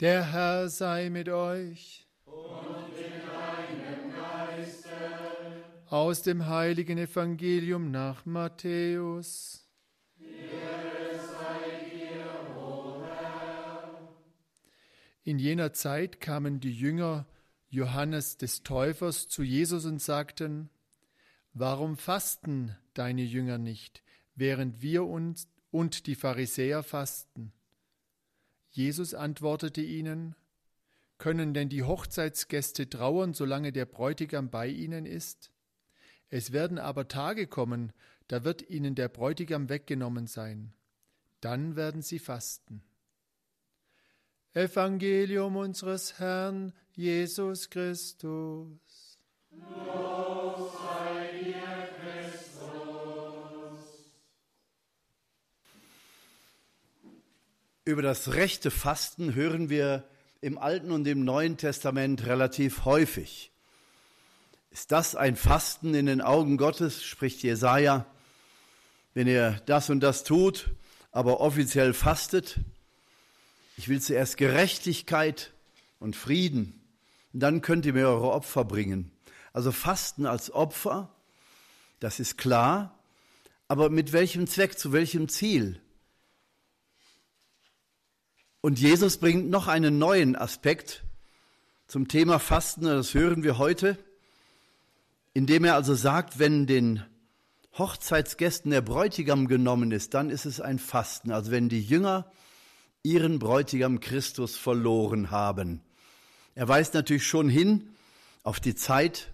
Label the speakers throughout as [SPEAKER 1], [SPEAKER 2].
[SPEAKER 1] Der Herr sei mit euch.
[SPEAKER 2] Und mit deinem Geiste.
[SPEAKER 1] Aus dem heiligen Evangelium nach Matthäus. In jener Zeit kamen die Jünger Johannes des Täufers zu Jesus und sagten, Warum fasten deine Jünger nicht, während wir uns und die Pharisäer fasten? Jesus antwortete ihnen, Können denn die Hochzeitsgäste trauern, solange der Bräutigam bei ihnen ist? Es werden aber Tage kommen, da wird ihnen der Bräutigam weggenommen sein. Dann werden sie fasten. Evangelium unseres Herrn Jesus Christus.
[SPEAKER 2] Los
[SPEAKER 3] Über das rechte Fasten hören wir im Alten und im Neuen Testament relativ häufig. Ist das ein Fasten in den Augen Gottes, spricht Jesaja, wenn ihr das und das tut, aber offiziell fastet? Ich will zuerst Gerechtigkeit und Frieden, dann könnt ihr mir eure Opfer bringen. Also Fasten als Opfer, das ist klar, aber mit welchem Zweck, zu welchem Ziel? Und Jesus bringt noch einen neuen Aspekt zum Thema Fasten, das hören wir heute, indem er also sagt, wenn den Hochzeitsgästen der Bräutigam genommen ist, dann ist es ein Fasten. Also wenn die Jünger ihren Bräutigam Christus verloren haben. Er weist natürlich schon hin auf die Zeit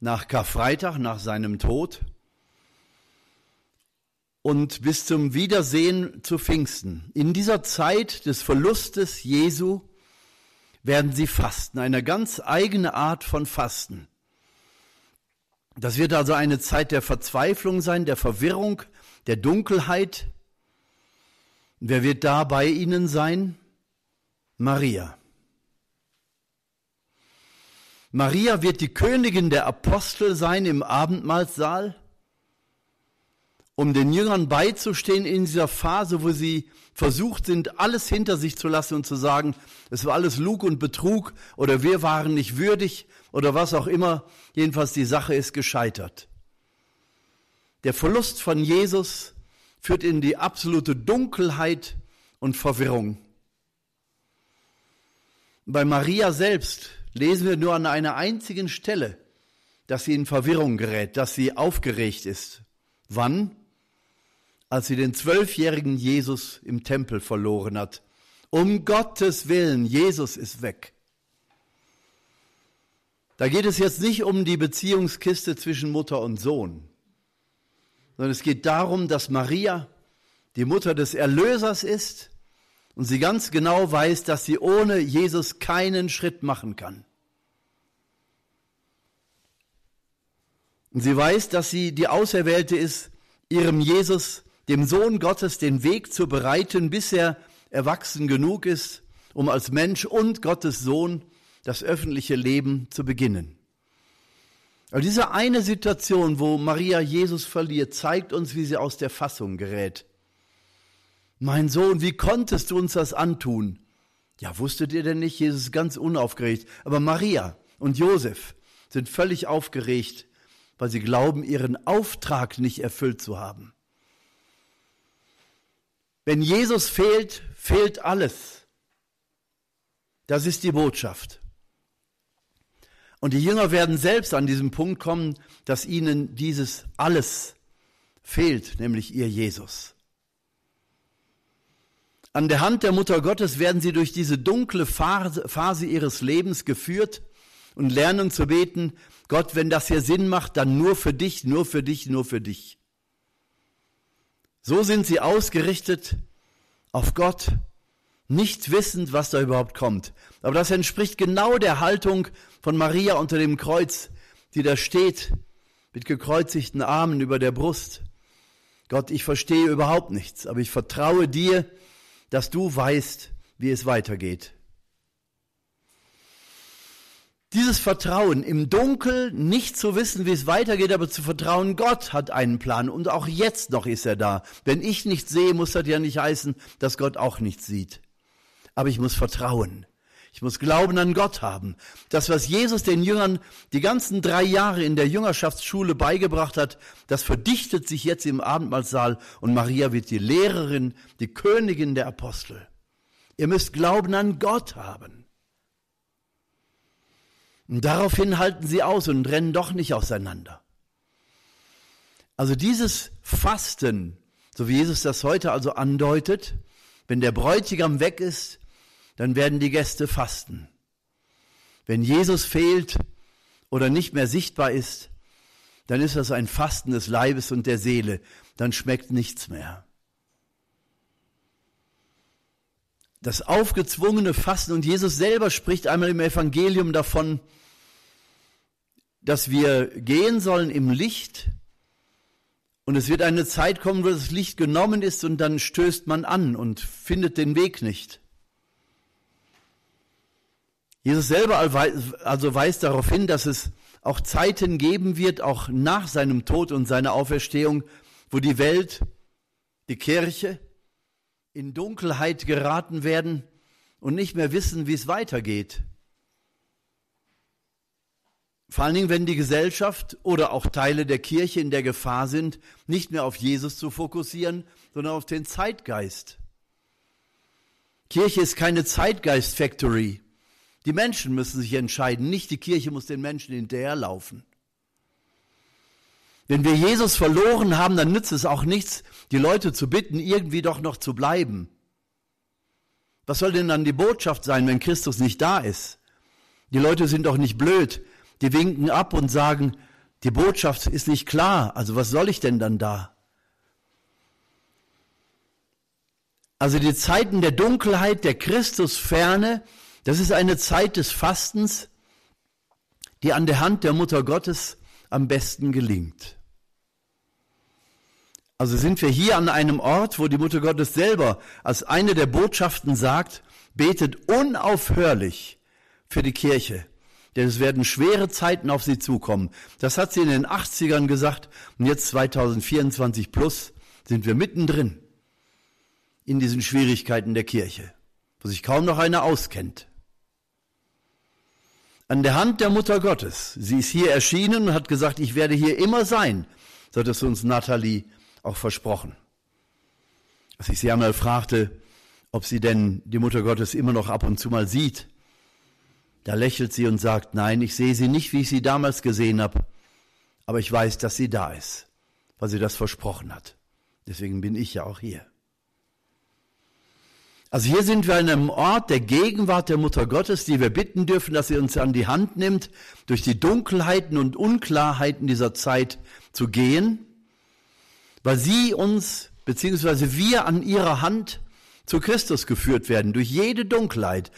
[SPEAKER 3] nach Karfreitag, nach seinem Tod und bis zum Wiedersehen zu Pfingsten. In dieser Zeit des Verlustes Jesu werden sie fasten, eine ganz eigene Art von Fasten. Das wird also eine Zeit der Verzweiflung sein, der Verwirrung, der Dunkelheit. Wer wird da bei ihnen sein? Maria. Maria wird die Königin der Apostel sein im Abendmahlsaal um den Jüngern beizustehen in dieser Phase, wo sie versucht sind, alles hinter sich zu lassen und zu sagen, es war alles Lug und Betrug oder wir waren nicht würdig oder was auch immer. Jedenfalls die Sache ist gescheitert. Der Verlust von Jesus führt in die absolute Dunkelheit und Verwirrung. Bei Maria selbst lesen wir nur an einer einzigen Stelle, dass sie in Verwirrung gerät, dass sie aufgeregt ist. Wann? Als sie den zwölfjährigen Jesus im Tempel verloren hat. Um Gottes Willen, Jesus ist weg. Da geht es jetzt nicht um die Beziehungskiste zwischen Mutter und Sohn, sondern es geht darum, dass Maria die Mutter des Erlösers ist und sie ganz genau weiß, dass sie ohne Jesus keinen Schritt machen kann. Und sie weiß, dass sie die Auserwählte ist, ihrem Jesus dem Sohn Gottes den Weg zu bereiten, bis er erwachsen genug ist, um als Mensch und Gottes Sohn das öffentliche Leben zu beginnen. Aber diese eine Situation, wo Maria Jesus verliert, zeigt uns, wie sie aus der Fassung gerät. Mein Sohn, wie konntest du uns das antun? Ja, wusstet ihr denn nicht? Jesus ist ganz unaufgeregt. Aber Maria und Josef sind völlig aufgeregt, weil sie glauben, ihren Auftrag nicht erfüllt zu haben. Wenn Jesus fehlt, fehlt alles. Das ist die Botschaft. Und die Jünger werden selbst an diesem Punkt kommen, dass ihnen dieses alles fehlt, nämlich ihr Jesus. An der Hand der Mutter Gottes werden sie durch diese dunkle Phase, ihres Lebens geführt und lernen zu beten, Gott, wenn das hier Sinn macht, dann nur für dich, nur für dich, nur für dich. So sind sie ausgerichtet auf Gott, nicht wissend, was da überhaupt kommt. Aber das entspricht genau der Haltung von Maria unter dem Kreuz, die da steht, mit gekreuzigten Armen über der Brust. Gott, ich verstehe überhaupt nichts, aber ich vertraue dir, dass du weißt, wie es weitergeht. Dieses Vertrauen im Dunkel, nicht zu wissen, wie es weitergeht, aber zu vertrauen, Gott hat einen Plan und auch jetzt noch ist er da. Wenn ich nichts sehe, muss das ja nicht heißen, dass Gott auch nichts sieht. aber ich muss vertrauen. Ich muss Glauben an Gott haben. Das, was Jesus den Jüngern die ganzen drei Jahre in der Jüngerschaftsschule beigebracht hat, das verdichtet sich jetzt im Abendmahlsaal und Maria wird die Lehrerin, die Königin der Apostel. Ihr müsst Glauben an Gott haben. Und daraufhin halten sie aus und rennen doch nicht auseinander. Also dieses Fasten, so wie Jesus das heute also andeutet, wenn der Bräutigam weg ist, dann werden die Gäste fasten. Wenn Jesus fehlt oder nicht mehr sichtbar ist, dann ist das ein Fasten des Leibes und der Seele, dann schmeckt nichts mehr. Das aufgezwungene Fasten und Jesus selber spricht einmal im Evangelium davon, dass wir gehen sollen im Licht und es wird eine Zeit kommen, wo das Licht genommen ist und dann stößt man an und findet den Weg nicht. Jesus selber also weist darauf hin, dass es auch Zeiten geben wird, auch nach seinem Tod und seiner Auferstehung, wo die Welt, die Kirche in Dunkelheit geraten werden und nicht mehr wissen, wie es weitergeht. Vor allen Dingen, wenn die Gesellschaft oder auch Teile der Kirche in der Gefahr sind, nicht mehr auf Jesus zu fokussieren, sondern auf den Zeitgeist. Kirche ist keine Zeitgeist-Factory. Die Menschen müssen sich entscheiden, nicht die Kirche muss den Menschen hinterherlaufen. Wenn wir Jesus verloren haben, dann nützt es auch nichts, die Leute zu bitten, irgendwie doch noch zu bleiben. Was soll denn dann die Botschaft sein, wenn Christus nicht da ist? Die Leute sind doch nicht blöd. Die winken ab und sagen, die Botschaft ist nicht klar. Also was soll ich denn dann da? Also die Zeiten der Dunkelheit, der Christusferne, das ist eine Zeit des Fastens, die an der Hand der Mutter Gottes am besten gelingt. Also sind wir hier an einem Ort, wo die Mutter Gottes selber als eine der Botschaften sagt, betet unaufhörlich für die Kirche, denn es werden schwere Zeiten auf sie zukommen. Das hat sie in den 80ern gesagt und jetzt 2024 plus sind wir mittendrin in diesen Schwierigkeiten der Kirche, wo sich kaum noch einer auskennt an der Hand der Mutter Gottes. Sie ist hier erschienen und hat gesagt, ich werde hier immer sein. So hat es uns Nathalie auch versprochen. Als ich sie einmal fragte, ob sie denn die Mutter Gottes immer noch ab und zu mal sieht, da lächelt sie und sagt, nein, ich sehe sie nicht, wie ich sie damals gesehen habe, aber ich weiß, dass sie da ist, weil sie das versprochen hat. Deswegen bin ich ja auch hier. Also hier sind wir an einem Ort der Gegenwart der Mutter Gottes, die wir bitten dürfen, dass sie uns an die Hand nimmt, durch die Dunkelheiten und Unklarheiten dieser Zeit zu gehen, weil sie uns, beziehungsweise wir an ihrer Hand zu Christus geführt werden, durch jede Dunkelheit.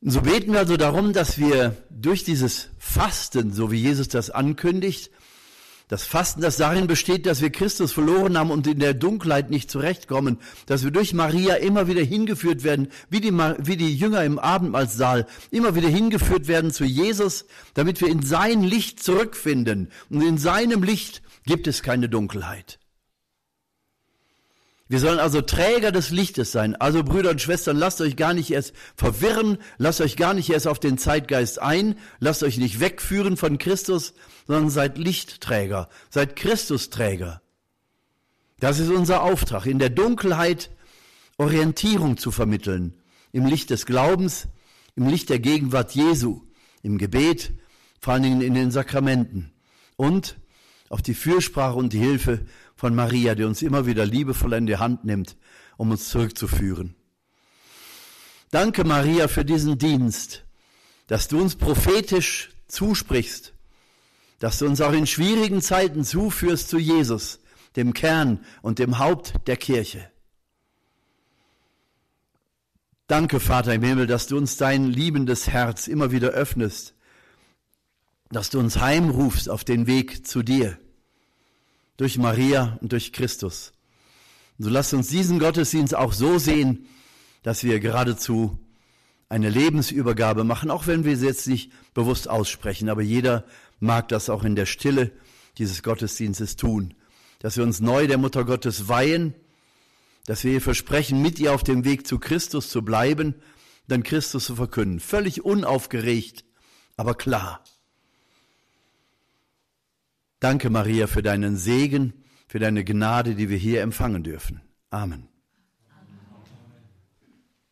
[SPEAKER 3] So beten wir also darum, dass wir durch dieses Fasten, so wie Jesus das ankündigt, das Fasten, das darin besteht, dass wir Christus verloren haben und in der Dunkelheit nicht zurechtkommen, dass wir durch Maria immer wieder hingeführt werden, wie die, wie die Jünger im Abendmahlsaal, immer wieder hingeführt werden zu Jesus, damit wir in sein Licht zurückfinden. Und in seinem Licht gibt es keine Dunkelheit. Wir sollen also Träger des Lichtes sein. Also Brüder und Schwestern, lasst euch gar nicht erst verwirren, lasst euch gar nicht erst auf den Zeitgeist ein, lasst euch nicht wegführen von Christus, sondern seid Lichtträger, seid Christusträger. Das ist unser Auftrag, in der Dunkelheit Orientierung zu vermitteln, im Licht des Glaubens, im Licht der Gegenwart Jesu, im Gebet, vor allen Dingen in den Sakramenten und auf die Fürsprache und die Hilfe von Maria, die uns immer wieder liebevoll in die Hand nimmt, um uns zurückzuführen. Danke, Maria, für diesen Dienst, dass du uns prophetisch zusprichst, dass du uns auch in schwierigen Zeiten zuführst zu Jesus, dem Kern und dem Haupt der Kirche. Danke, Vater im Himmel, dass du uns dein liebendes Herz immer wieder öffnest, dass du uns heimrufst auf den Weg zu dir durch Maria und durch Christus. Und so lasst uns diesen Gottesdienst auch so sehen, dass wir geradezu eine Lebensübergabe machen, auch wenn wir es jetzt nicht bewusst aussprechen. Aber jeder mag das auch in der Stille dieses Gottesdienstes tun, dass wir uns neu der Mutter Gottes weihen, dass wir ihr versprechen, mit ihr auf dem Weg zu Christus zu bleiben, dann Christus zu verkünden. Völlig unaufgeregt, aber klar. Danke, Maria, für deinen Segen, für deine Gnade, die wir hier empfangen dürfen. Amen.